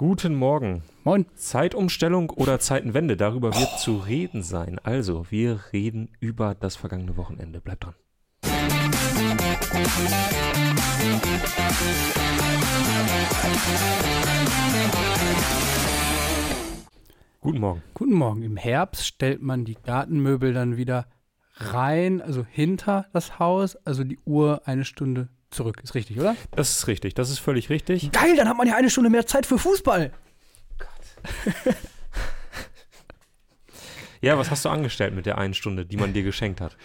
Guten Morgen. Moin. Zeitumstellung oder Zeitenwende, darüber wird zu reden sein. Also, wir reden über das vergangene Wochenende. Bleibt dran. Guten Morgen. Guten Morgen. Im Herbst stellt man die Gartenmöbel dann wieder rein, also hinter das Haus, also die Uhr eine Stunde zurück. Ist richtig, oder? Das ist richtig, das ist völlig richtig. Geil, dann hat man ja eine Stunde mehr Zeit für Fußball. Ja, was hast du angestellt mit der einen Stunde, die man dir geschenkt hat?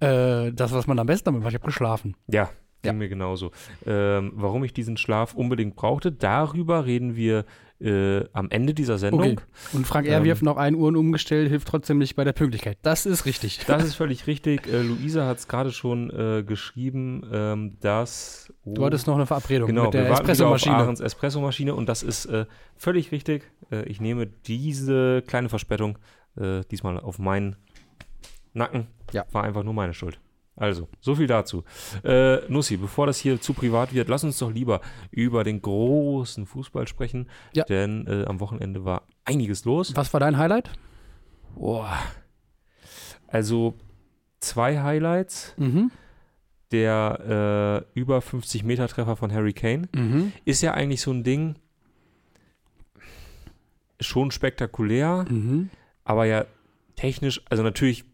Äh, das, was man am besten damit macht. Ich habe geschlafen. Ja, ging Ja. mir genauso. Ähm, warum ich diesen Schlaf unbedingt brauchte, darüber reden wir äh, am Ende dieser Sendung. Okay. Und Frank R. Ähm. wirft noch ein Uhren umgestellt, hilft trotzdem nicht bei der Pünktlichkeit. Das ist richtig. Das ist völlig richtig. Äh, Luisa hat es gerade schon äh, geschrieben, ähm, dass. Oh, Du hattest noch eine Verabredung genau, mit der Espressomaschine. Ahrens Espressomaschine und das ist äh, völlig richtig. Äh, ich nehme diese kleine Verspätung äh, diesmal auf meinen Nacken. Ja. War einfach nur meine Schuld. Also, so viel dazu. Äh, Nussi, bevor das hier zu privat wird, lass uns doch lieber über den großen Fußball sprechen. Ja. Denn äh, am Wochenende war einiges los. Was war dein Highlight? Boah. Also zwei Highlights. Mhm. Der äh, über 50 Meter Treffer von Harry Kane Mhm. ist ja eigentlich so ein Ding schon spektakulär, Mhm. aber ja technisch, also natürlich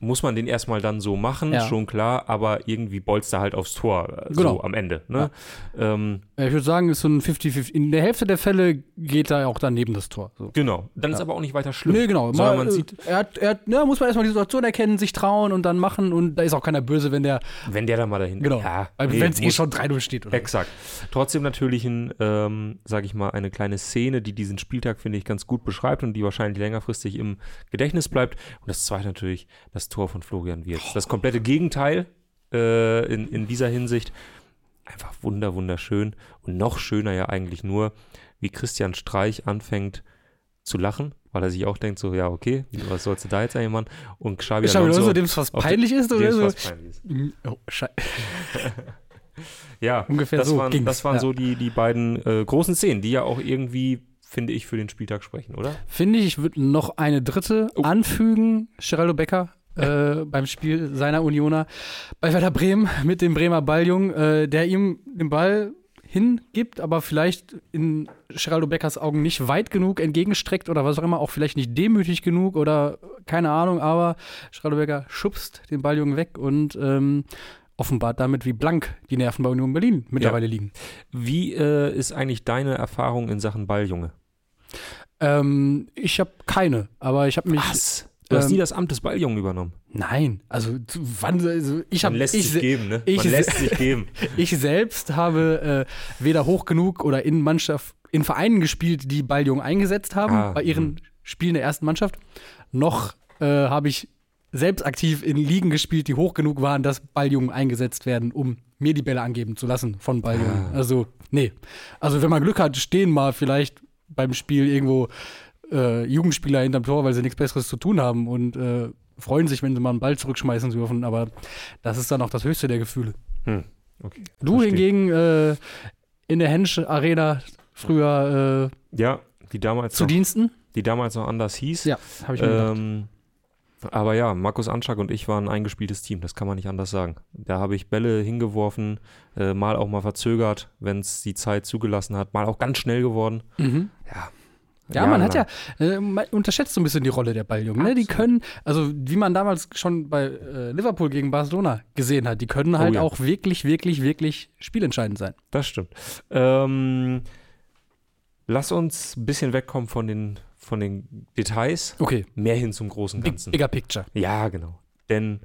muss man den erstmal dann so machen, Ja. schon klar, aber irgendwie bolzt er halt aufs Tor, äh, Genau. so am Ende. Ne? Ähm, Äh, Ich würde sagen, ist so ein 50-50. In der Hälfte der Fälle geht er auch daneben das Tor. So. genau. Dann ist Ja. aber auch nicht weiter schlimm. Nee, genau. Sondern Mal, man äh, sieht, er hat, er hat, ja, muss man erstmal die Situation erkennen, sich trauen und dann machen und da ist auch keiner böse, wenn der, wenn der dann mal dahin genau, Ja, weil nee, wenn es eh schon 3-0 steht. Oder? Exakt. Trotzdem natürlich ein, ähm, sage ich mal, eine kleine Szene, die diesen Spieltag, finde ich, ganz gut beschreibt und die wahrscheinlich längerfristig im Gedächtnis bleibt. Und das zweite natürlich das Tor von Florian Wirtz. Das komplette Gegenteil äh, in, in dieser Hinsicht. Einfach wunder, wunderschön. Und noch schöner ja eigentlich nur, wie Christian Streich anfängt zu lachen, weil er sich auch denkt, so, ja, okay, was sollst du da jetzt eigentlich machen? Und Xabi Alonso, Alonso, dem es was peinlich ist oder so. was peinlich ist. Oh, Scheiße. Ja, Ungefähr das so waren, das waren ja. so die, die beiden äh, großen Szenen, die ja auch irgendwie, finde ich, für den Spieltag sprechen, oder? Finde ich, ich würde noch eine dritte Oh. anfügen. Geraldo Becker äh, beim Spiel seiner Unioner bei Werder Bremen mit dem Bremer Balljung, äh, der ihm den Ball hingibt, aber vielleicht in Geraldo Beckers Augen nicht weit genug entgegenstreckt oder was auch immer, auch vielleicht nicht demütig genug oder keine Ahnung, aber Geraldo Becker schubst den Balljungen weg und ähm, offenbart damit, wie blank die Nerven bei Union Berlin mittlerweile liegen. Wie äh, ist eigentlich deine Erfahrung in Sachen Balljunge? Ähm, ich habe keine, aber ich habe mich. Was? Du hast ähm, nie das Amt des Balljungen übernommen. Nein, also wann also ich habe Man lässt ich, sich geben, ne? ich Man lässt sich geben. ich selbst habe äh, weder hoch genug oder in Mannschaft in Vereinen gespielt, die Balljungen eingesetzt haben Ah, bei ihren Spielen der ersten Mannschaft, noch äh, habe ich selbst aktiv in Ligen gespielt, die hoch genug waren, dass Balljungen eingesetzt werden, um mir die Bälle angeben zu lassen von Balljungen. Ah. Also, nee. Also, wenn man Glück hat, stehen mal vielleicht beim Spiel irgendwo äh, Jugendspieler hinterm Tor, weil sie nichts Besseres zu tun haben und äh, freuen sich, wenn sie mal einen Ball zurückschmeißen dürfen. Aber das ist dann auch das höchste der Gefühle. Hm, okay. Du Verstehe. hingegen äh, in der Hensch Arena früher äh, Ja, die damals, zu noch, Diensten? die damals noch anders hieß. Ja, habe ich mir gedacht. Ähm, aber ja, Markus Anschak und ich waren ein eingespieltes Team, das kann man nicht anders sagen. Da habe ich Bälle hingeworfen, äh, mal auch mal verzögert, wenn es die Zeit zugelassen hat, mal auch ganz schnell geworden. Mhm. Ja, Ja, man hat ja, jahrelang. äh, man unterschätzt so ein bisschen die Rolle der Balljungen. Ne? Die können, also wie man damals schon bei äh, Liverpool gegen Barcelona gesehen hat, die können halt Oh ja. auch wirklich, wirklich, wirklich spielentscheidend sein. Das stimmt. Ähm, lass uns ein bisschen wegkommen von den, von den Details, Okay, mehr hin zum großen big, Ganzen. bigger picture. Ja, genau. Denn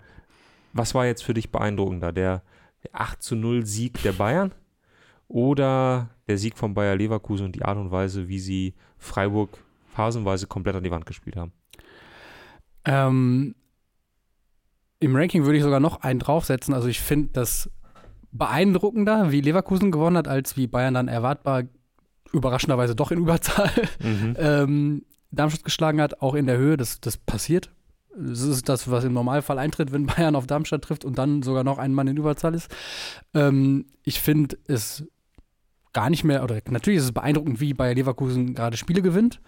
was war jetzt für dich beeindruckender? Der, der 8 zu 0 Sieg der Bayern oder der Sieg von Bayer Leverkusen und die Art und Weise, wie sie Freiburg phasenweise komplett an die Wand gespielt haben? Ähm, Im Ranking würde ich sogar noch einen draufsetzen. Also ich finde das beeindruckender, wie Leverkusen gewonnen hat, als wie Bayern dann erwartbar überraschenderweise doch in Überzahl Mhm. ähm, Darmstadt geschlagen hat, auch in der Höhe. Das, das passiert. Das ist das, was im Normalfall eintritt, wenn Bayern auf Darmstadt trifft und dann sogar noch ein Mann in Überzahl ist. Ähm, ich finde es gar nicht mehr, oder natürlich ist es beeindruckend, wie Bayer Leverkusen gerade Spiele gewinnt.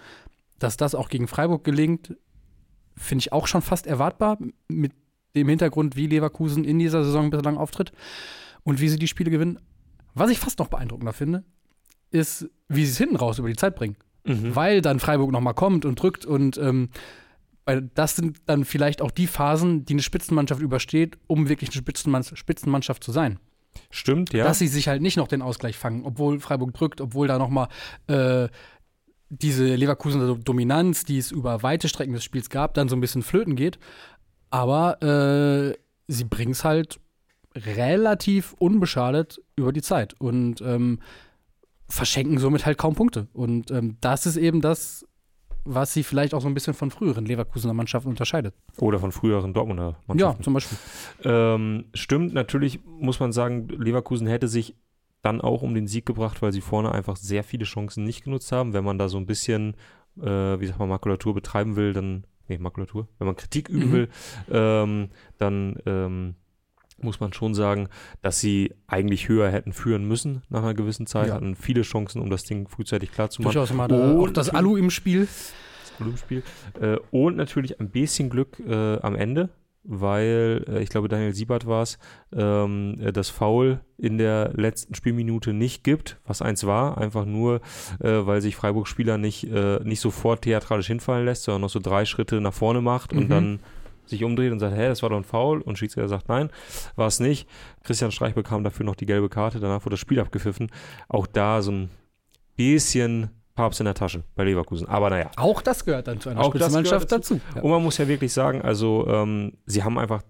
Dass das auch gegen Freiburg gelingt, finde ich auch schon fast erwartbar, mit dem Hintergrund, wie Leverkusen in dieser Saison bislang auftritt und wie sie die Spiele gewinnen. Was ich fast noch beeindruckender finde, ist, wie sie es hinten raus über die Zeit bringen. Mhm. Weil dann Freiburg nochmal kommt und drückt und ähm, das sind dann vielleicht auch die Phasen, die eine Spitzenmannschaft übersteht, um wirklich eine Spitzenmann Spitzenmannschaft zu sein. Stimmt, ja. Dass sie sich halt nicht noch den Ausgleich fangen, obwohl Freiburg drückt, obwohl da nochmal äh, diese Leverkusener Dominanz, die es über weite Strecken des Spiels gab, dann so ein bisschen flöten geht. Aber äh, sie bringen es halt relativ unbeschadet über die Zeit und ähm, verschenken somit halt kaum Punkte. Und ähm, das ist eben das, was sie vielleicht auch so ein bisschen von früheren Leverkusener Mannschaften unterscheidet. Oder von früheren Dortmunder Ja, Mannschaften. zum Beispiel. Ähm, stimmt, natürlich muss man sagen, Leverkusen hätte sich dann auch um den Sieg gebracht, weil sie vorne einfach sehr viele Chancen nicht genutzt haben. Wenn man da so ein bisschen, äh, wie sagt man, Makulatur betreiben will, dann, nee, Makulatur, wenn man Kritik üben Mhm. will, ähm, dann ähm, muss man schon sagen, dass sie eigentlich höher hätten führen müssen nach einer gewissen Zeit, Ja. hatten viele Chancen, um das Ding frühzeitig klar zu machen. Durchaus mal da Und auch das Alu im Spiel. Volumenspiel. Äh, und natürlich ein bisschen Glück äh, am Ende, weil äh, ich glaube, Daniel Siebert war es, ähm, äh, das Foul in der letzten Spielminute nicht gibt, was eins war, einfach nur, äh, weil sich Freiburg-Spieler nicht, äh, nicht sofort theatralisch hinfallen lässt, sondern noch so drei Schritte nach vorne macht und Mhm. dann sich umdreht und sagt, hä, das war doch ein Foul und Schiedsrichter sagt, nein, war es nicht. Christian Streich bekam dafür noch die gelbe Karte, danach wurde das Spiel abgepfiffen. Auch da so ein bisschen Papst in der Tasche bei Leverkusen. Aber naja, Auch das gehört dann zu einer Spitzenmannschaft gehört dazu. Ja. und man muss ja wirklich sagen, also ähm, sie haben einfach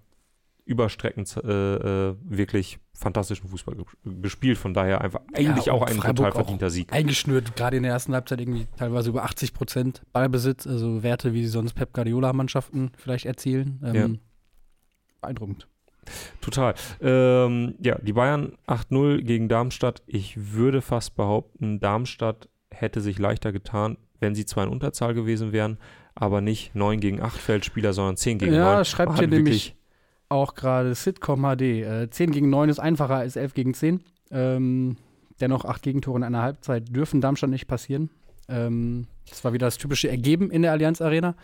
über Strecken äh, äh, wirklich fantastischen Fußball ge gespielt. Von daher einfach eigentlich Ja, auch ein Freiburg total verdienter Sieg. Eingeschnürt, gerade in der ersten Halbzeit irgendwie teilweise über 80 Prozent Ballbesitz, also Werte, wie sie sonst Pep Guardiola-Mannschaften vielleicht erzielen. Ähm, Ja. Beeindruckend. Total. Ähm, ja, die Bayern 8-0 gegen Darmstadt. Ich würde fast behaupten, Darmstadt hätte sich leichter getan, wenn sie zwar in Unterzahl gewesen wären, aber nicht 9 gegen 8 Feldspieler, sondern 10 gegen 9. Ja, schreibt hier nämlich auch gerade Sitcom HD. Äh, 10 gegen 9 ist einfacher als 11 gegen 10. Ähm, dennoch 8 Gegentore in einer Halbzeit dürfen Darmstadt nicht passieren. Ähm, das war wieder das typische Ergeben in der Allianz Arena.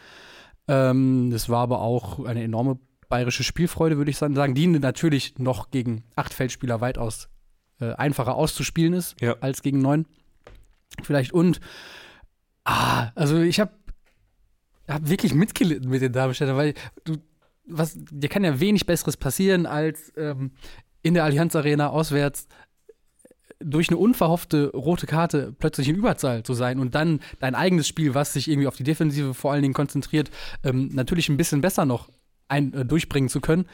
Ähm, das war aber auch eine enorme bayerische Spielfreude, würde ich sagen, die natürlich noch gegen acht Feldspieler weitaus äh, einfacher auszuspielen ist Ja. als gegen neun. Vielleicht und ah, also ich habe hab wirklich mitgelitten mit den Darmstädtern, weil du was dir kann ja wenig besseres passieren als ähm, in der Allianz Arena auswärts durch eine unverhoffte rote Karte plötzlich in Überzahl zu sein und dann dein eigenes Spiel, was sich irgendwie auf die Defensive vor allen Dingen konzentriert, ähm, natürlich ein bisschen besser noch ein, äh, durchbringen zu können.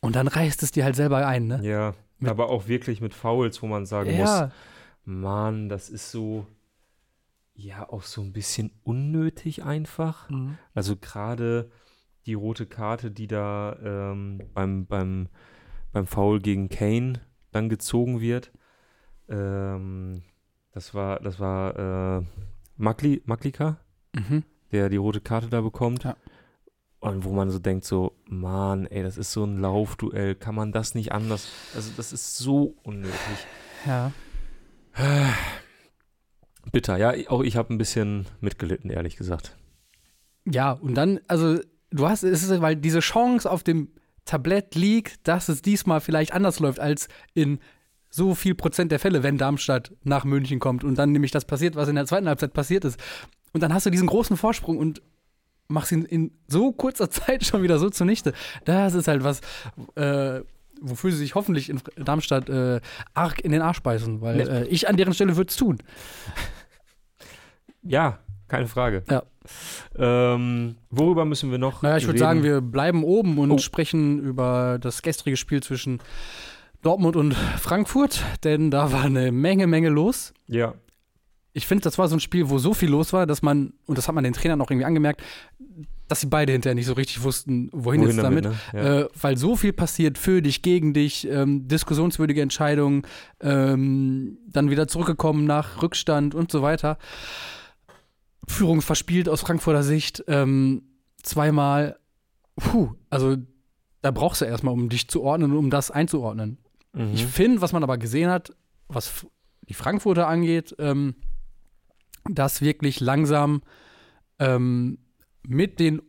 Und dann reißt es dir halt selber ein, ne? Ja, Mit- aber auch wirklich mit Fouls, wo man sagen muss, Ja, Mann, das ist so, ja, auch so ein bisschen unnötig einfach. Mhm. Also gerade die rote Karte, die da ähm, beim, beim, beim Foul gegen Kane dann gezogen wird. Ähm, das war, das war äh, Makli, Maklika, Mhm. der die rote Karte da bekommt. Ja. Und wo man so denkt, so, Mann, ey, das ist so ein Laufduell, kann man das nicht anders? Also, das ist so unnötig. ja. Bitter, ja, auch ich habe ein bisschen mitgelitten, ehrlich gesagt. Ja, und dann, also, du hast, es ist, weil diese Chance auf dem Tablett liegt, dass es diesmal vielleicht anders läuft als in so viel Prozent der Fälle, wenn Darmstadt nach München kommt und dann nämlich das passiert, was in der zweiten Halbzeit passiert ist. Und dann hast du diesen großen Vorsprung und machst ihn in so kurzer Zeit schon wieder so zunichte. Das ist halt was, äh, wofür sie sich hoffentlich in Darmstadt äh, arg in den Arsch beißen, weil äh, ich an deren Stelle würde es tun. Ja, keine Frage. Ja. Ähm, worüber müssen wir noch? Naja, ich würde sagen, wir bleiben oben und Oh. sprechen über das gestrige Spiel zwischen Dortmund und Frankfurt, denn da war eine Menge, Menge los. Ja, Ich finde, das war so ein Spiel, wo so viel los war, dass man, und das hat man den Trainern auch irgendwie angemerkt, dass sie beide hinterher nicht so richtig wussten, wohin, jetzt damit. ne? Ja. Äh, weil so viel passiert für dich, gegen dich, ähm, diskussionswürdige Entscheidungen, ähm, dann wieder zurückgekommen nach Rückstand und so weiter. Führung verspielt aus Frankfurter Sicht, ähm, zweimal. Puh, also da brauchst du erstmal, um dich zu ordnen und um das einzuordnen. Mhm. Ich finde, was man aber gesehen hat, was die Frankfurter angeht, ähm, das wirklich langsam ähm, mit den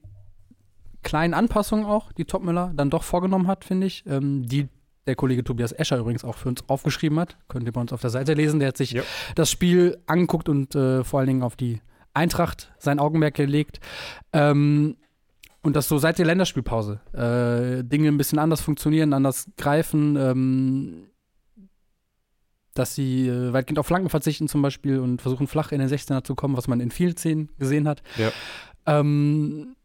kleinen Anpassungen auch, die Topmüller dann doch vorgenommen hat, finde ich, ähm, die der Kollege Tobias Escher übrigens auch für uns aufgeschrieben hat. Könnt ihr bei uns auf der Seite lesen. Der hat sich Ja. das Spiel angeguckt und äh, vor allen Dingen auf die Eintracht sein Augenmerk gelegt. Ähm, und das so seit der Länderspielpause. Äh, Dinge ein bisschen anders funktionieren, anders greifen. Ähm, dass sie äh, weitgehend auf Flanken verzichten zum Beispiel und versuchen flach in den 16er zu kommen, was man in vielen Szenen gesehen hat. Ja. Ähm,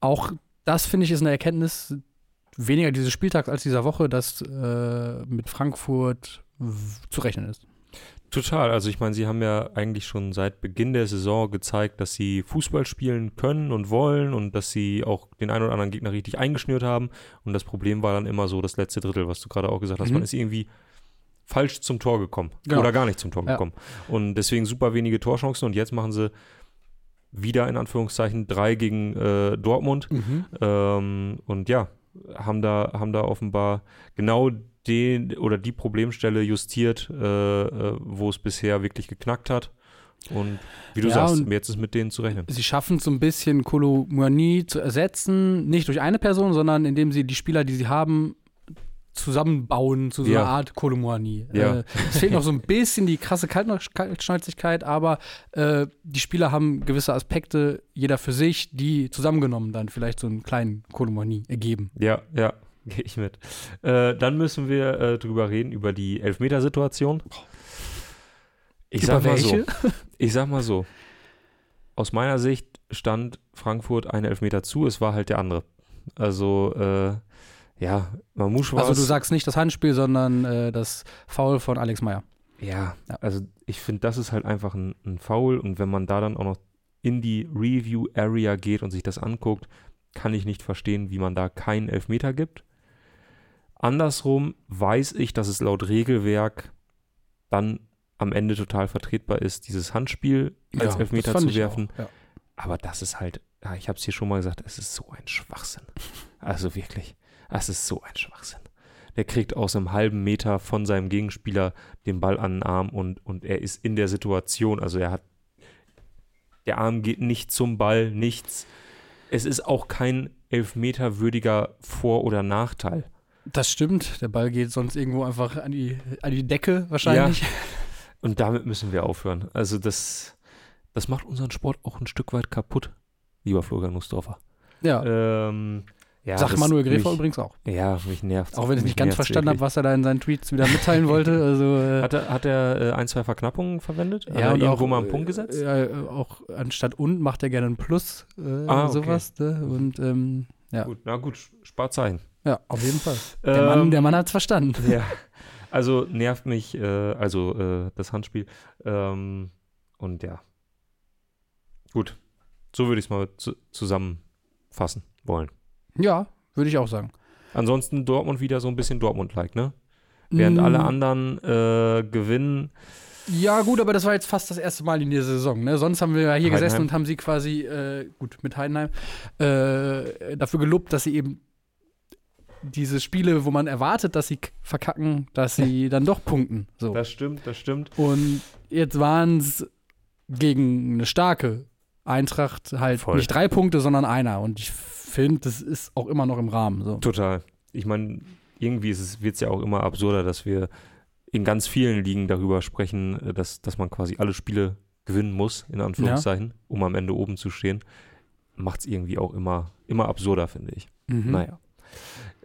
auch das finde ich ist eine Erkenntnis weniger dieses Spieltags als dieser Woche, dass äh, mit Frankfurt zu rechnen ist. Total. Also ich meine, sie haben ja eigentlich schon seit Beginn der Saison gezeigt, dass sie Fußball spielen können und wollen und dass sie auch den einen oder anderen Gegner richtig eingeschnürt haben. Und das Problem war dann immer so das letzte Drittel, was du gerade auch gesagt hast. Mhm. Man ist irgendwie falsch zum Tor gekommen Genau. oder gar nicht zum Tor Ja. gekommen. Und deswegen super wenige Torchancen und jetzt machen sie wieder in Anführungszeichen drei gegen äh, Dortmund. Ähm, und ja, haben da, haben da offenbar genau den oder die Problemstelle justiert, äh, äh, wo es bisher wirklich geknackt hat. Und wie du Ja, sagst, jetzt ist mit denen zu rechnen. Sie schaffen es so ein bisschen, Kolo Muani zu ersetzen, nicht durch eine Person, sondern indem sie die Spieler, die sie haben, zusammenbauen zu so Ja. einer Art Kolo Muani. Ja. Äh, es fehlt noch so ein bisschen die krasse Kalt- Kaltschnäuzigkeit, aber äh, die Spieler haben gewisse Aspekte, jeder für sich, die zusammengenommen dann vielleicht so einen kleinen Kolo Muani ergeben. Ja, ja, gehe ich mit. Äh, dann müssen wir äh, drüber reden, über die Elfmetersituation. Ich Über sag mal so. welche? Ich sag mal so. Aus meiner Sicht stand Frankfurt einen Elfmeter zu, es war halt der andere. Also, äh, ja, Mamouche war Also du sagst nicht das Handspiel, sondern äh, das Foul von Alex Meyer. Ja, Ja. also ich finde, das ist halt einfach ein, ein Foul und wenn man da dann auch noch in die Review-Area geht und sich das anguckt, kann ich nicht verstehen, wie man da keinen Elfmeter gibt. Andersrum weiß ich, dass es laut Regelwerk dann am Ende total vertretbar ist, dieses Handspiel als Ja, Elfmeter zu werfen. auch, ja. Aber das ist halt, ja, ich habe es hier schon mal gesagt, es ist so ein Schwachsinn. Also wirklich, es ist so ein Schwachsinn. Der kriegt aus einem halben Meter von seinem Gegenspieler den Ball an den Arm und, und er ist in der Situation, also er hat, der Arm geht nicht zum Ball, nichts. Es ist auch kein elfmeterwürdiger Vor- oder Nachteil. Das stimmt. Der Ball geht sonst irgendwo einfach an die, an die Decke wahrscheinlich. Und damit müssen wir aufhören. Also das, das macht unseren Sport auch ein Stück weit kaputt, lieber Florian Nussdorfer. Ja. Ähm, ja, Sagt Manuel Gräfer mich, übrigens auch. Ja, mich nervt. Auch wenn ich nicht ganz verstanden habe, was er da in seinen Tweets wieder mitteilen wollte. Also, äh, Hat er, hat er äh, ein, zwei Verknappungen verwendet? Hat ja, und irgendwo auch, mal einen Punkt gesetzt? Äh, äh, auch anstatt und macht er gerne ein Plus, äh, Ah, okay. sowas. Ne? Und ähm, ja. Gut, na gut, Sparzeichen. Ja, auf jeden Fall. Der Mann, Ähm, der Mann hat es verstanden. Ja. Also nervt mich, äh, also äh, das Handspiel. Ähm, und ja. Gut. So würde ich es mal zu zusammenfassen wollen. Ja, würde ich auch sagen. Ansonsten Dortmund wieder so ein bisschen Dortmund-like, ne? Während Mm, alle anderen äh, gewinnen. Ja, gut, aber das war jetzt fast das erste Mal in dieser Saison. Ne? Sonst haben wir ja hier Heidenheim. gesessen und haben sie quasi, äh, gut, mit Heidenheim, äh, dafür gelobt, dass sie eben diese Spiele, wo man erwartet, dass sie verkacken, dass sie dann doch punkten. So. Das stimmt, das stimmt. Und jetzt waren es gegen eine starke Eintracht halt Voll. nicht drei Punkte, sondern einer. Und ich finde, das ist auch immer noch im Rahmen. So. Total. Ich meine, irgendwie wird es ja auch immer absurder, dass wir in ganz vielen Ligen darüber sprechen, äh, dass, dass man quasi alle Spiele gewinnen muss, in Anführungszeichen, um am Ende oben zu stehen. Macht es irgendwie auch immer, immer absurder, finde ich. Mhm. Naja.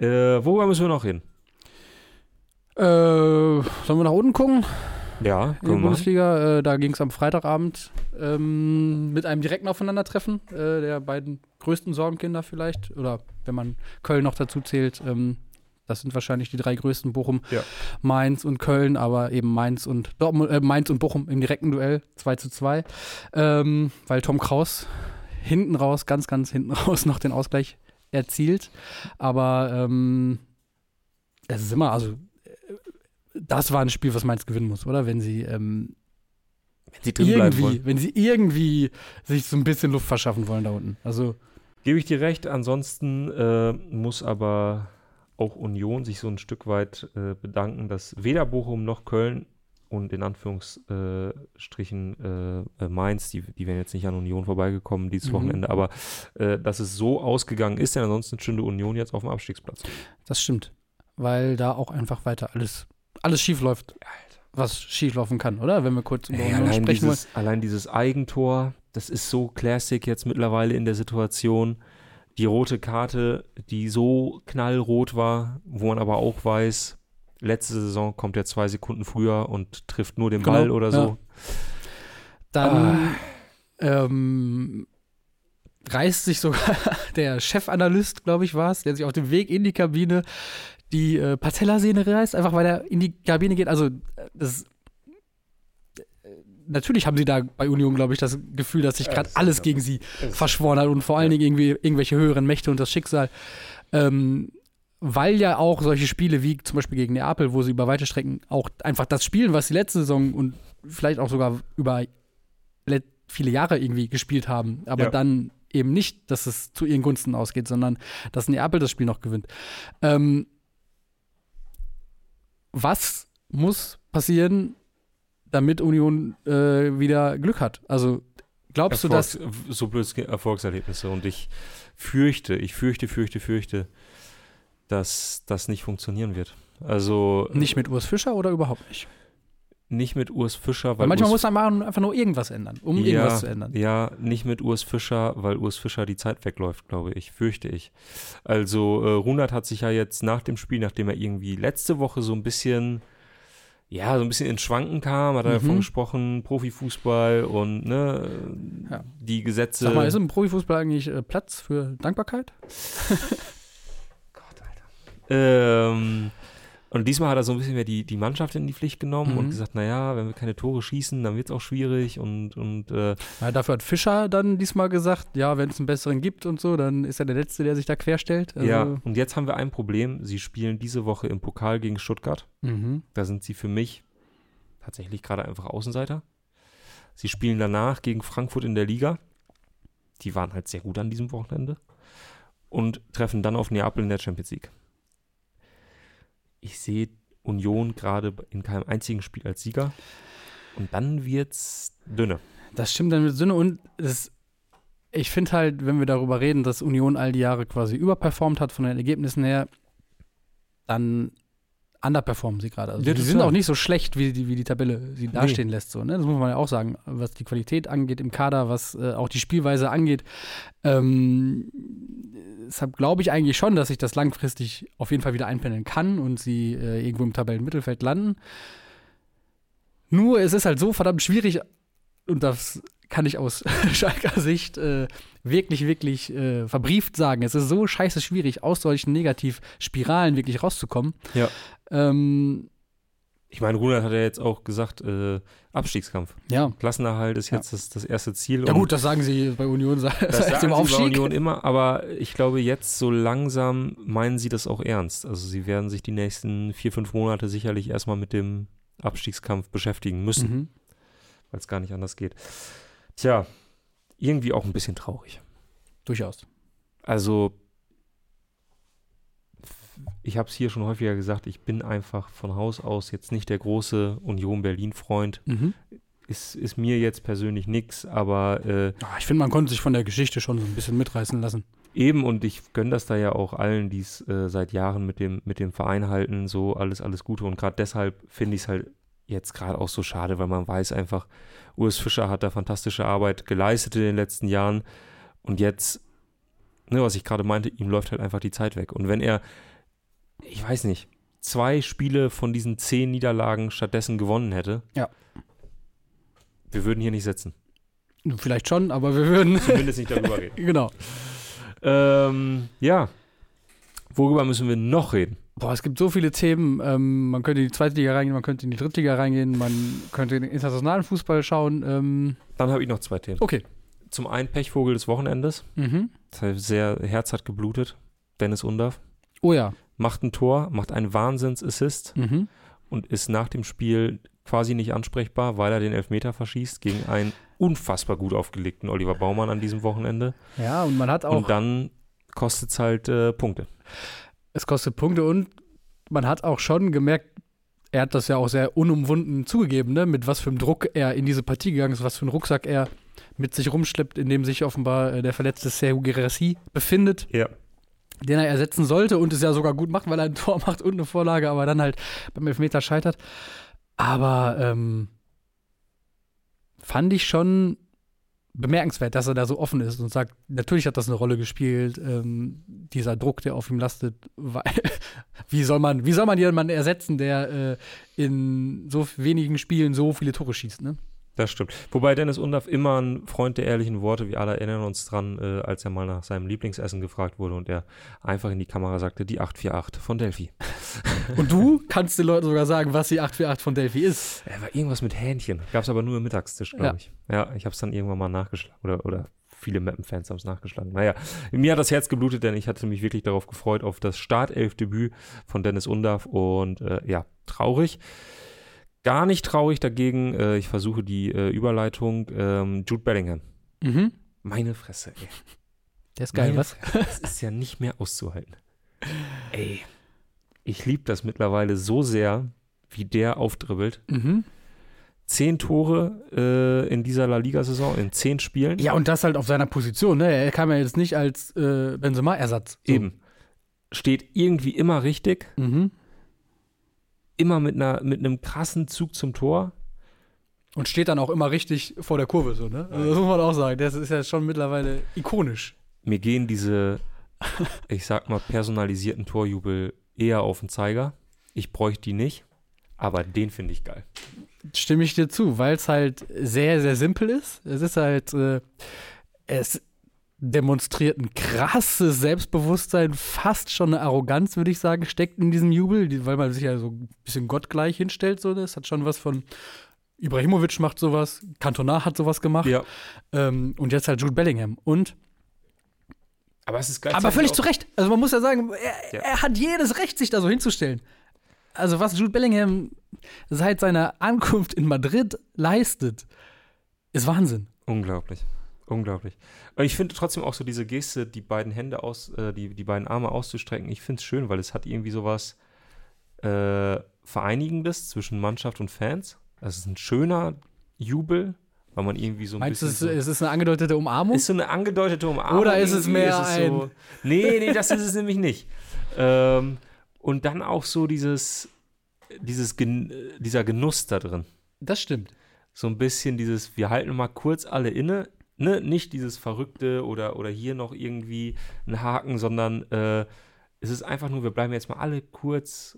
Äh, worüber müssen wir noch reden? Äh, sollen wir nach unten gucken? Ja, in der. Bundesliga. Äh, da ging es am Freitagabend ähm, mit einem direkten Aufeinandertreffen äh, der beiden größten Sorgenkinder vielleicht. Oder wenn man Köln noch dazu zählt. Ähm, das sind wahrscheinlich die drei größten, Bochum, Ja. Mainz und Köln, aber eben Mainz und Dortmund, äh, Mainz und Bochum im direkten Duell 2 zu 2. Ähm, weil Tom Kraus hinten raus, ganz, ganz hinten raus noch den Ausgleich erzielt. Aber ähm, es ist immer, also das war ein Spiel, was Mainz gewinnen muss, oder? Wenn sie ähm, Wenn sie drin bleiben irgendwie, wollen. wenn sie irgendwie sich so ein bisschen Luft verschaffen wollen da unten. Also Gebe ich dir recht. Ansonsten äh, muss aber auch Union sich so ein Stück weit äh, bedanken, dass weder Bochum noch Köln und in Anführungsstrichen äh, Mainz, die, die wären jetzt nicht an Union vorbeigekommen dieses mhm. Wochenende, aber äh, dass es so ausgegangen ist, denn ansonsten stünde Union jetzt auf dem Abstiegsplatz. Das stimmt, weil da auch einfach weiter alles, alles schief läuft, was schief laufen kann, oder? Wenn wir kurz über Union allein sprechen dieses, wollen. Allein dieses Eigentor, das ist so Classic jetzt mittlerweile in der Situation. Die rote Karte, die so knallrot war, wo man aber auch weiß, letzte Saison kommt er zwei Sekunden früher und trifft nur den genau, Ball oder so. Ja. Dann ah. ähm, reißt sich sogar der Chefanalyst, glaube ich, war es, der sich auf dem Weg in die Kabine die äh, Patellasehne reißt, einfach weil er in die Kabine geht. Also, das natürlich haben sie da bei Union, glaube ich, das Gefühl, dass sich gerade alles gegen sie verschworen hat und vor allen Dingen irgendwie irgendwelche höheren Mächte und das Schicksal. Ähm, weil ja auch solche Spiele wie zum Beispiel gegen Neapel, wo sie über weite Strecken auch einfach das spielen, was sie letzte Saison und vielleicht auch sogar über viele Jahre irgendwie gespielt haben, aber ja. dann eben nicht, dass es zu ihren Gunsten ausgeht, sondern dass Neapel das Spiel noch gewinnt. Ähm, was muss passieren, damit Union äh, wieder Glück hat? Also glaubst Erfolgs du, dass so blöd Erfolgserlebnisse und ich fürchte, ich fürchte, fürchte, fürchte, dass das nicht funktionieren wird. Also nicht mit Urs Fischer oder überhaupt nicht? Nicht mit Urs Fischer, weil. manchmal Urs, muss man einfach nur irgendwas ändern, um ja, irgendwas zu ändern. Ja, nicht mit Urs Fischer, weil Urs Fischer die Zeit wegläuft, glaube ich, fürchte ich. Also, äh, Runert hat sich ja jetzt nach dem Spiel, nachdem er irgendwie letzte Woche so ein bisschen, ja, so ein bisschen ins Schwanken kam, hat er mhm. davon gesprochen, Profifußball und, ne, ja. die Gesetze. Sag mal, ist im Profifußball eigentlich äh, Platz für Dankbarkeit? Ähm, und diesmal hat er so ein bisschen mehr die, die Mannschaft in die Pflicht genommen mhm. und gesagt, naja, wenn wir keine Tore schießen, dann wird es auch schwierig und, und äh, ja, dafür hat Fischer dann diesmal gesagt, ja, wenn es einen besseren gibt und so, dann ist er der Letzte, der sich da querstellt. Also ja, und jetzt haben wir ein Problem. Sie spielen diese Woche im Pokal gegen Stuttgart. Mhm. Da sind sie für mich tatsächlich gerade einfach Außenseiter. Sie spielen danach gegen Frankfurt in der Liga. Die waren halt sehr gut an diesem Wochenende. Und treffen dann auf Neapel in der Champions League ich sehe Union gerade in keinem einzigen Spiel als Sieger. Und dann wird's dünne. Das stimmt, dann wird dünne und es, ich finde halt, wenn wir darüber reden, dass Union all die Jahre quasi überperformt hat von den Ergebnissen her, dann underperformen sie gerade. Also ja, die sind klar. auch nicht so schlecht, wie die, wie die Tabelle sie dastehen nee. lässt. So, ne? Das muss man ja auch sagen, was die Qualität angeht im Kader, was äh, auch die Spielweise angeht. Ähm, deshalb glaube ich eigentlich schon, dass sich das langfristig auf jeden Fall wieder einpendeln kann und sie äh, irgendwo im Tabellenmittelfeld landen. Nur es ist halt so verdammt schwierig, und das kann ich aus Schalker Sicht äh, wirklich, wirklich äh, verbrieft sagen. Es ist so scheiße schwierig, aus solchen Negativspiralen wirklich rauszukommen. Ja. Ähm, ich meine, Runert hat ja jetzt auch gesagt, äh, Abstiegskampf. Ja. Klassenerhalt ist jetzt ja. das, das erste Ziel. Ja gut, das sagen sie bei Union das sagen Aufstieg. Sie bei Union immer, aber ich glaube, jetzt so langsam meinen sie das auch ernst. Also sie werden sich die nächsten vier, fünf Monate sicherlich erstmal mit dem Abstiegskampf beschäftigen müssen, mhm. weil es gar nicht anders geht. Tja, irgendwie auch ein bisschen traurig. Durchaus. Also, ich habe es hier schon häufiger gesagt, ich bin einfach von Haus aus jetzt nicht der große Union Berlin-Freund. Mhm. Ist, ist mir jetzt persönlich nichts, aber. Äh, ah, ich finde, man konnte sich von der Geschichte schon so ein bisschen mitreißen lassen. Eben, und ich gönne das da ja auch allen, die es äh, seit Jahren mit dem, mit dem Verein halten, so alles, alles Gute. Und gerade deshalb finde ich es halt jetzt gerade auch so schade, weil man weiß einfach, Urs Fischer hat da fantastische Arbeit geleistet in den letzten Jahren und jetzt, ne, was ich gerade meinte, ihm läuft halt einfach die Zeit weg. Und wenn er, ich weiß nicht, zwei Spiele von diesen zehn Niederlagen stattdessen gewonnen hätte, ja. wir würden hier nicht sitzen. Vielleicht schon, aber wir würden. Zumindest nicht darüber reden. genau. Ähm, ja. Worüber müssen wir noch reden? Boah, es gibt so viele Themen. Ähm, man könnte in die zweite Liga reingehen, man könnte in die dritte Liga reingehen, man könnte in den internationalen Fußball schauen. Ähm. Dann habe ich noch zwei Themen. Okay. Zum einen Pechvogel des Wochenendes. Mhm. Das sehr Herz hat geblutet. Dennis Undaff. Oh ja. Macht ein Tor, macht einen Wahnsinns-Assist mhm. und ist nach dem Spiel quasi nicht ansprechbar, weil er den Elfmeter verschießt gegen einen unfassbar gut aufgelegten Oliver Baumann an diesem Wochenende. Ja, und man hat auch. Und dann kostet es halt äh, Punkte es kostet Punkte und man hat auch schon gemerkt, er hat das ja auch sehr unumwunden zugegeben, ne? mit was für einem Druck er in diese Partie gegangen ist, was für einen Rucksack er mit sich rumschleppt, in dem sich offenbar äh, der verletzte Serhu Gerassi befindet. Ja. Den er ersetzen sollte und es ja sogar gut macht, weil er ein Tor macht und eine Vorlage, aber dann halt beim Elfmeter scheitert. Aber ähm, fand ich schon bemerkenswert, dass er da so offen ist und sagt, natürlich hat das eine Rolle gespielt, ähm, dieser Druck, der auf ihm lastet. Weil, wie soll man, wie soll man jemanden ersetzen, der äh, in so wenigen Spielen so viele Tore schießt, ne? Das stimmt. Wobei Dennis Undaff immer ein Freund der ehrlichen Worte, wir alle erinnern uns dran, äh, als er mal nach seinem Lieblingsessen gefragt wurde und er einfach in die Kamera sagte, die 848 von Delphi. Und du kannst den Leuten sogar sagen, was die 848 von Delphi ist. Er war irgendwas mit Hähnchen. Gab es aber nur im Mittagstisch, glaube Ja. ich. Ja, ich habe es dann irgendwann mal nachgeschlagen. Oder, oder viele Mappen-Fans haben es nachgeschlagen. Naja, mir hat das Herz geblutet, denn ich hatte mich wirklich darauf gefreut, auf das Startelf-Debüt von Dennis Undaff. Und äh, ja, traurig. Gar nicht traurig dagegen, äh, ich versuche die äh, Überleitung, ähm, Jude Bellingham. Mhm. Meine Fresse, ey. Der ist geil, Meine was? Fresse, Das ist ja nicht mehr auszuhalten. Ey, ich liebe das mittlerweile so sehr, wie der aufdribbelt. Mhm. Zehn Tore äh, in dieser La Liga-Saison, in zehn Spielen. Ja, und das halt auf seiner Position, ne? Er kam ja jetzt nicht als äh, Benzema-Ersatz. So. Eben. Steht irgendwie immer richtig, Mhm. Immer mit, einer, mit einem krassen Zug zum Tor. Und steht dann auch immer richtig vor der Kurve, so, ne? Also das muss man auch sagen. Das ist ja schon mittlerweile ikonisch. Mir gehen diese, ich sag mal, personalisierten Torjubel eher auf den Zeiger. Ich bräuchte die nicht, aber den finde ich geil. Stimme ich dir zu, weil es halt sehr, sehr simpel ist. Es ist halt, äh, es demonstriert ein krasses Selbstbewusstsein, fast schon eine Arroganz, würde ich sagen, steckt in diesem Jubel, weil man sich ja so ein bisschen gottgleich hinstellt. So, ne? Es hat schon was von Ibrahimovic macht sowas, Cantona hat sowas gemacht Ja. ähm, und jetzt halt Jude Bellingham. Und Aber es ist Aber völlig zu Recht. Also man muss ja sagen, er, Ja. er hat jedes Recht, sich da so hinzustellen. Also was Jude Bellingham seit seiner Ankunft in Madrid leistet, ist Wahnsinn. Unglaublich. Unglaublich. Und ich finde trotzdem auch so diese Geste, die beiden Hände aus, äh, die, die beiden Arme auszustrecken, ich finde es schön, weil es hat irgendwie sowas äh, Vereinigendes zwischen Mannschaft und Fans. Das ist ein schöner Jubel, weil man irgendwie so ein Meinst du, bisschen. es, so, es ist eine angedeutete Umarmung? ist so eine angedeutete Umarmung. Oder ist es mehr so, Nee, nee, das ist es nämlich nicht. Ähm, und dann auch so dieses, dieses Gen äh, dieser Genuss da drin. das stimmt. so ein bisschen dieses, wir halten mal kurz alle inne, ne, nicht dieses Verrückte oder, oder hier noch irgendwie ein Haken, sondern äh, es ist einfach nur, wir bleiben jetzt mal alle kurz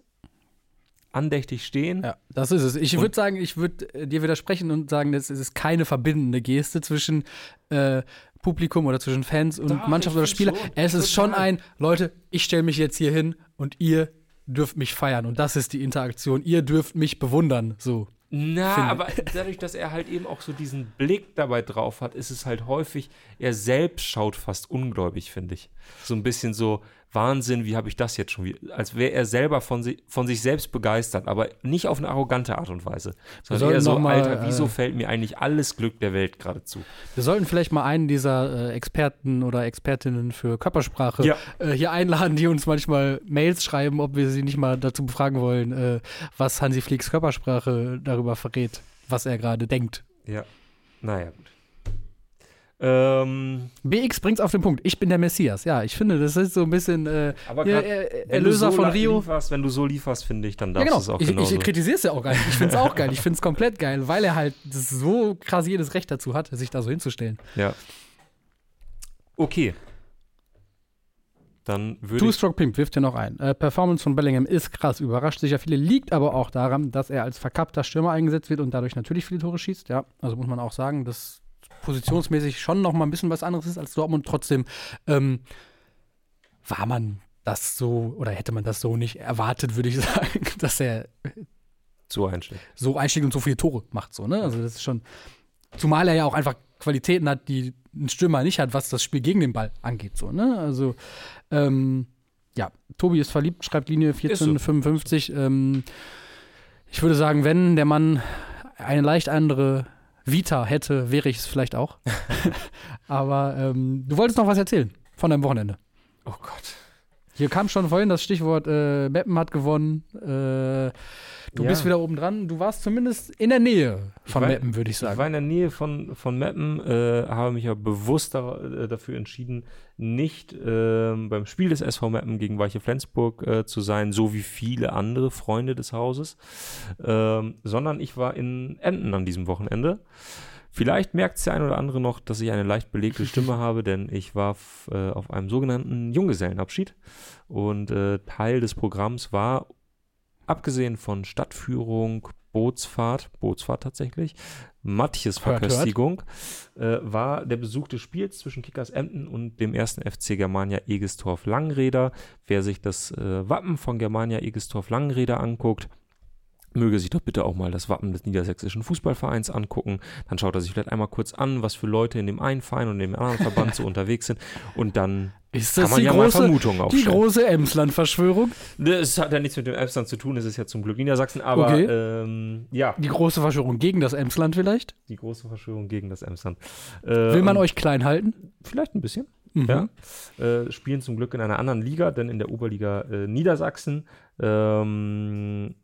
andächtig stehen. Ja, das ist es. Ich würde sagen, ich würde äh, dir widersprechen und sagen, das ist keine verbindende Geste zwischen äh, Publikum oder zwischen Fans und Doch, Mannschaft oder Spieler. schon. Es ist schon ein, Leute, ich stelle mich jetzt hier hin und ihr dürft mich feiern. Und das ist die Interaktion. Ihr dürft mich bewundern. So. Na, Finde- aber dadurch, dass er halt eben auch so diesen Blick dabei drauf hat, ist es halt häufig, er selbst schaut fast ungläubig, finde ich. So ein bisschen so, Wahnsinn, wie habe ich das jetzt schon wieder? Als wäre er selber von, si von sich selbst begeistert, aber nicht auf eine arrogante Art und Weise. Sondern eher so, mal, Alter, wieso äh, fällt mir eigentlich alles Glück der Welt gerade zu? Wir sollten vielleicht mal einen dieser äh, Experten oder Expertinnen für Körpersprache Ja. äh, hier einladen, die uns manchmal Mails schreiben, ob wir sie nicht mal dazu befragen wollen, äh, was Hansi Flicks Körpersprache darüber verrät, was er gerade denkt. Ja, naja, gut. Ähm, BX bringt's auf den Punkt. Ich bin der Messias. Ja, ich finde, das ist so ein bisschen äh, ja, grad, äh, Erlöser so von Rio. Lieferst, wenn du so lieferst, finde ich, dann Ja, darfst genau. du es auch ich, genauso. ich kritisiere es ja auch geil. Ich finde es auch geil. Ich finde es komplett geil, weil er halt das so krass jedes Recht dazu hat, sich da so hinzustellen. ja. Okay. Dann würde ich Two-Stroke Pimp wirft hier noch ein. Äh, Performance von Bellingham ist krass, überrascht sicher viele, liegt aber auch daran, dass er als verkappter Stürmer eingesetzt wird und dadurch natürlich viele Tore schießt. Ja, also muss man auch sagen, dass positionsmäßig schon noch mal ein bisschen was anderes ist als Dortmund. Trotzdem ähm, war man das so oder hätte man das so nicht erwartet, würde ich sagen, dass er so einstellen. so einschlägt und so viele Tore macht. So, ne? Also das ist schon. Zumal er ja auch einfach Qualitäten hat, die ein Stürmer nicht hat, was das Spiel gegen den Ball angeht. So, ne? Also, ähm, ja, Tobi ist verliebt, schreibt Linie 1455. Ähm, ich würde sagen, wenn der Mann eine leicht andere Vita hätte, wäre ich es vielleicht auch. Aber ähm, du wolltest noch was erzählen von deinem Wochenende. Oh Gott. Hier kam schon vorhin das Stichwort, äh, Meppen hat gewonnen. Äh, Du Ja. bist wieder oben dran. Du warst zumindest in der Nähe von war- Meppen, würde ich Ich sagen. war in der Nähe von, von Meppen, äh, habe mich ja bewusst da, äh, dafür entschieden, nicht ähm, beim Spiel des SV Meppen gegen Weiche Flensburg äh, zu sein, so wie viele andere Freunde des Hauses, ähm, sondern ich war in Emden an diesem Wochenende. Vielleicht merkt es der ein oder andere noch, dass ich eine leicht belegte Stimme habe, denn ich war äh, auf einem sogenannten Junggesellenabschied und äh, Teil des Programms war, abgesehen von Stadtführung, Bootsfahrt, Bootsfahrt tatsächlich, Matjes. Verköstigung, äh, war der Besuch des Spiels zwischen Kickers Emden und dem ersten FC Germania Egestorf Langräder. Wer sich das äh, Wappen von Germania Egestorf Langräder anguckt, möge sich doch bitte auch mal das Wappen des Niedersächsischen Fußballvereins angucken. Dann schaut er sich vielleicht einmal kurz an, was für Leute in dem einen Verein und in dem anderen Verband so unterwegs sind. Und dann Ist kann das man die ja mal große, Vermutungen die aufstellen. große Emsland-Verschwörung? Das hat ja nichts mit dem Elbsland zu tun, es ist ja zum Glück Niedersachsen, aber Okay. ähm, ja, Die große Verschwörung gegen das Emsland vielleicht? die große Verschwörung gegen das Emsland. Äh, Will man und euch klein halten? Vielleicht ein bisschen. Mhm. Ja, äh, spielen zum Glück in einer anderen Liga, denn in der Oberliga äh, Niedersachsen. Ähm,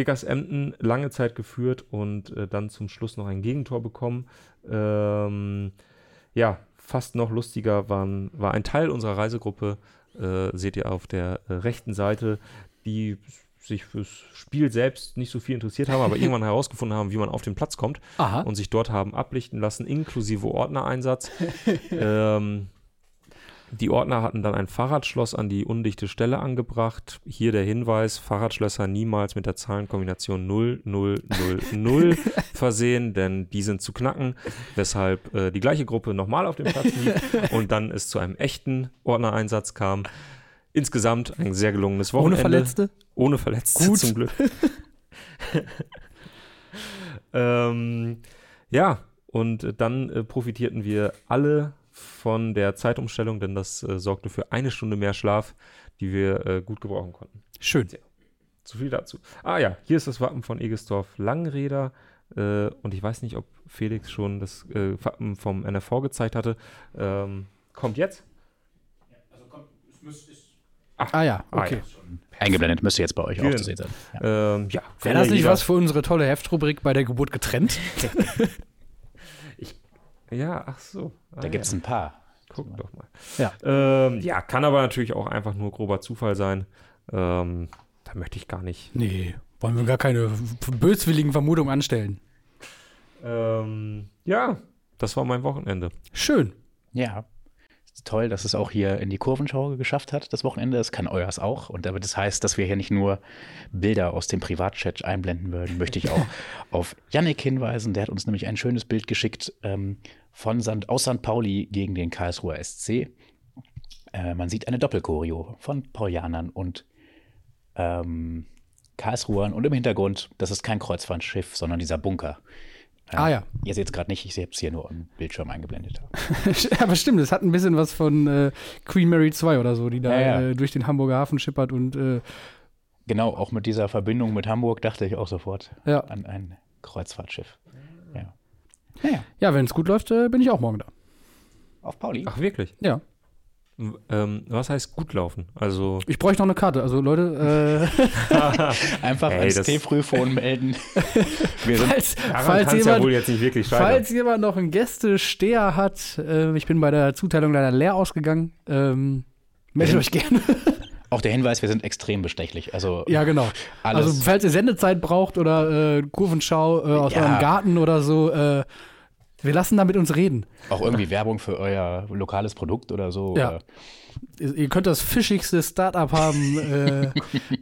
Kickers Emden lange Zeit geführt und äh, dann zum Schluss noch ein Gegentor bekommen. Ähm, ja, fast noch lustiger waren, war ein Teil unserer Reisegruppe, äh, seht ihr auf der äh, rechten Seite, die sich fürs Spiel selbst nicht so viel interessiert haben, aber irgendwann herausgefunden haben, wie man auf den Platz kommt Aha. und sich dort haben ablichten lassen, inklusive Ordnereinsatz. ähm, die Ordner hatten dann ein Fahrradschloss an die undichte Stelle angebracht. Hier der Hinweis: Fahrradschlösser niemals mit der Zahlenkombination 0000 versehen, denn die sind zu knacken, weshalb äh, die gleiche Gruppe nochmal auf dem Platz lief und dann es zu einem echten Ordnereinsatz kam. Insgesamt ein sehr gelungenes Ohne Wochenende. Verletzte? Ohne Verletzte Gut. zum Glück. ähm, ja, und dann äh, profitierten wir alle von der Zeitumstellung, denn das äh, sorgte für eine Stunde mehr Schlaf, die wir äh, gut gebrauchen konnten. Schön. So viel dazu. Ah ja, hier ist das Wappen von Egestorf Langräder. Äh, und ich weiß nicht, ob Felix schon das äh, Wappen vom NRV gezeigt hatte. Ähm, kommt jetzt? Ah ja, Ah, okay. ja. Eingeblendet müsste jetzt bei euch auch zu sehen sein. Ja. Ähm, ja, Wäre das nicht jeder- was für unsere tolle Heftrubrik bei der Geburt getrennt? Ja, ach so. Ah, Da gibt es ja. ein paar. Guck doch mal. Ja. Ähm, ja, kann aber natürlich auch einfach nur grober Zufall sein. Ähm, da möchte ich gar nicht. Nee, wollen wir gar keine böswilligen Vermutungen anstellen. Ähm, ja, das war mein Wochenende. Schön. Ja. Toll, dass es auch hier in die Kurvenschau geschafft hat, das Wochenende. Das kann euers auch. Und aber das heißt, dass wir hier nicht nur Bilder aus dem Privatchat einblenden würden, möchte ich auch auf Yannick hinweisen. Der hat uns nämlich ein schönes Bild geschickt ähm, von St. aus St. Pauli gegen den Karlsruher SC. Äh, man sieht eine Doppelchoreo von Paulianern und ähm, Karlsruhern und im Hintergrund, das ist kein Kreuzfahrtschiff, sondern dieser Bunker. Ähm, Ah ja. Ihr seht es gerade nicht, ich sehe es hier nur im Bildschirm eingeblendet. Aber stimmt, es hat ein bisschen was von äh, Queen Mary 2 oder so, die da Ja, ja. Äh, durch den Hamburger Hafen schippert und äh, Genau, auch mit dieser Verbindung mit Hamburg dachte ich auch sofort ja. an ein Kreuzfahrtschiff. Ja. Ja, wenn es gut läuft, äh, bin ich auch morgen da. auf Pauli. Ach, wirklich? Ja. Ähm, was heißt gut laufen? Also, Ich bräuchte noch eine Karte. Also Leute, äh, Einfach Ey, ans das- T-Frühphone melden. Wir sind falls, falls, ja jemand, wohl jetzt nicht wirklich scheitern. falls jemand noch einen Gästesteher hat, äh, ich bin bei der Zuteilung leider leer ausgegangen, ähm, meldet Ja. euch gerne. auch der Hinweis, wir sind extrem bestechlich. Also ja, genau. alles. Also, falls ihr Sendezeit braucht oder äh, Kurvenschau äh, aus Ja. eurem Garten oder so, äh, wir lassen da mit uns reden. auch irgendwie Werbung für euer lokales Produkt oder so. Ja. Oder Ihr könnt das fischigste Startup haben, äh,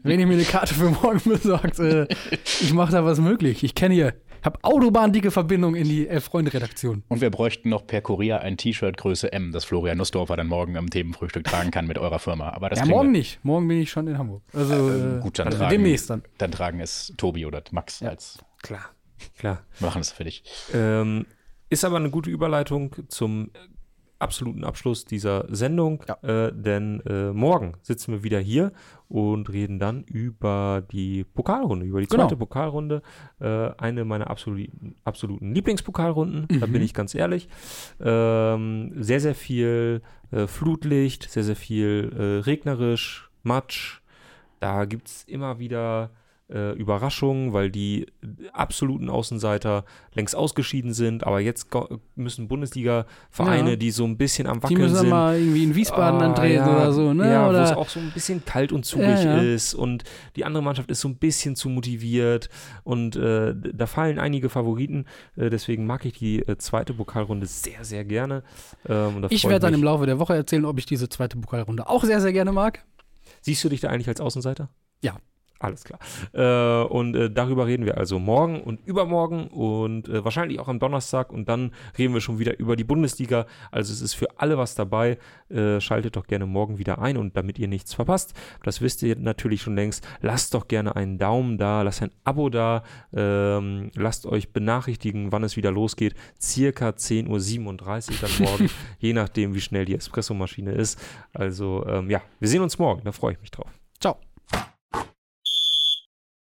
wenn ihr mir eine Karte für morgen besorgt. Äh, ich mache da was möglich. Ich kenne hier, habe autobahndicke Verbindung in die Elf-Freunde-Redaktion. Und wir bräuchten noch per Kurier ein T-Shirt Größe M, das Florian Nussdorfer dann morgen am Themenfrühstück tragen kann mit eurer Firma. Aber das Ja, morgen wir. nicht. Morgen bin ich schon in Hamburg. Also Ähm, äh, gut, dann also tragen, demnächst dann. dann tragen es Tobi oder Max Ja. als Klar, klar. machen es für dich. Ähm, ist aber eine gute Überleitung zum äh, absoluten Abschluss dieser Sendung, äh, denn äh, morgen sitzen wir wieder hier und reden dann über die Pokalrunde, über die Genau. zweite Pokalrunde. Äh, eine meiner absoluten, absoluten Lieblingspokalrunden, da Mhm. bin ich ganz ehrlich. Ähm, sehr, sehr viel äh, Flutlicht, sehr, sehr viel äh, regnerisch, Matsch. Da gibt es immer wieder äh, Überraschung, weil die absoluten Außenseiter längst ausgeschieden sind, aber jetzt müssen Bundesliga-Vereine, Ja. die so ein bisschen am Die Wackeln müssen dann sind, mal irgendwie in Wiesbaden Ah, antreten ja, oder so, ne? Ja, wo es auch so ein bisschen kalt und zugig Ja, ist und die andere Mannschaft ist so ein bisschen zu motiviert und äh, da fallen einige Favoriten. Äh, deswegen mag ich die äh, zweite Pokalrunde sehr, sehr gerne. Ähm, ich werde dann im Laufe der Woche erzählen, ob ich diese zweite Pokalrunde auch sehr, sehr gerne mag. Siehst du dich da eigentlich als Außenseiter? Ja. Alles klar. Äh, und äh, darüber reden wir also morgen und übermorgen und äh, wahrscheinlich auch am Donnerstag und dann reden wir schon wieder über die Bundesliga. Also es ist für alle was dabei. Äh, schaltet doch gerne morgen wieder ein und damit ihr nichts verpasst, das wisst ihr natürlich schon längst, lasst doch gerne einen Daumen da, lasst ein Abo da, ähm, lasst euch benachrichtigen, wann es wieder losgeht. Circa 10.37 Uhr dann morgen, je nachdem wie schnell die Espressomaschine ist. Also ähm, ja, wir sehen uns morgen, da freue ich mich drauf. Ciao.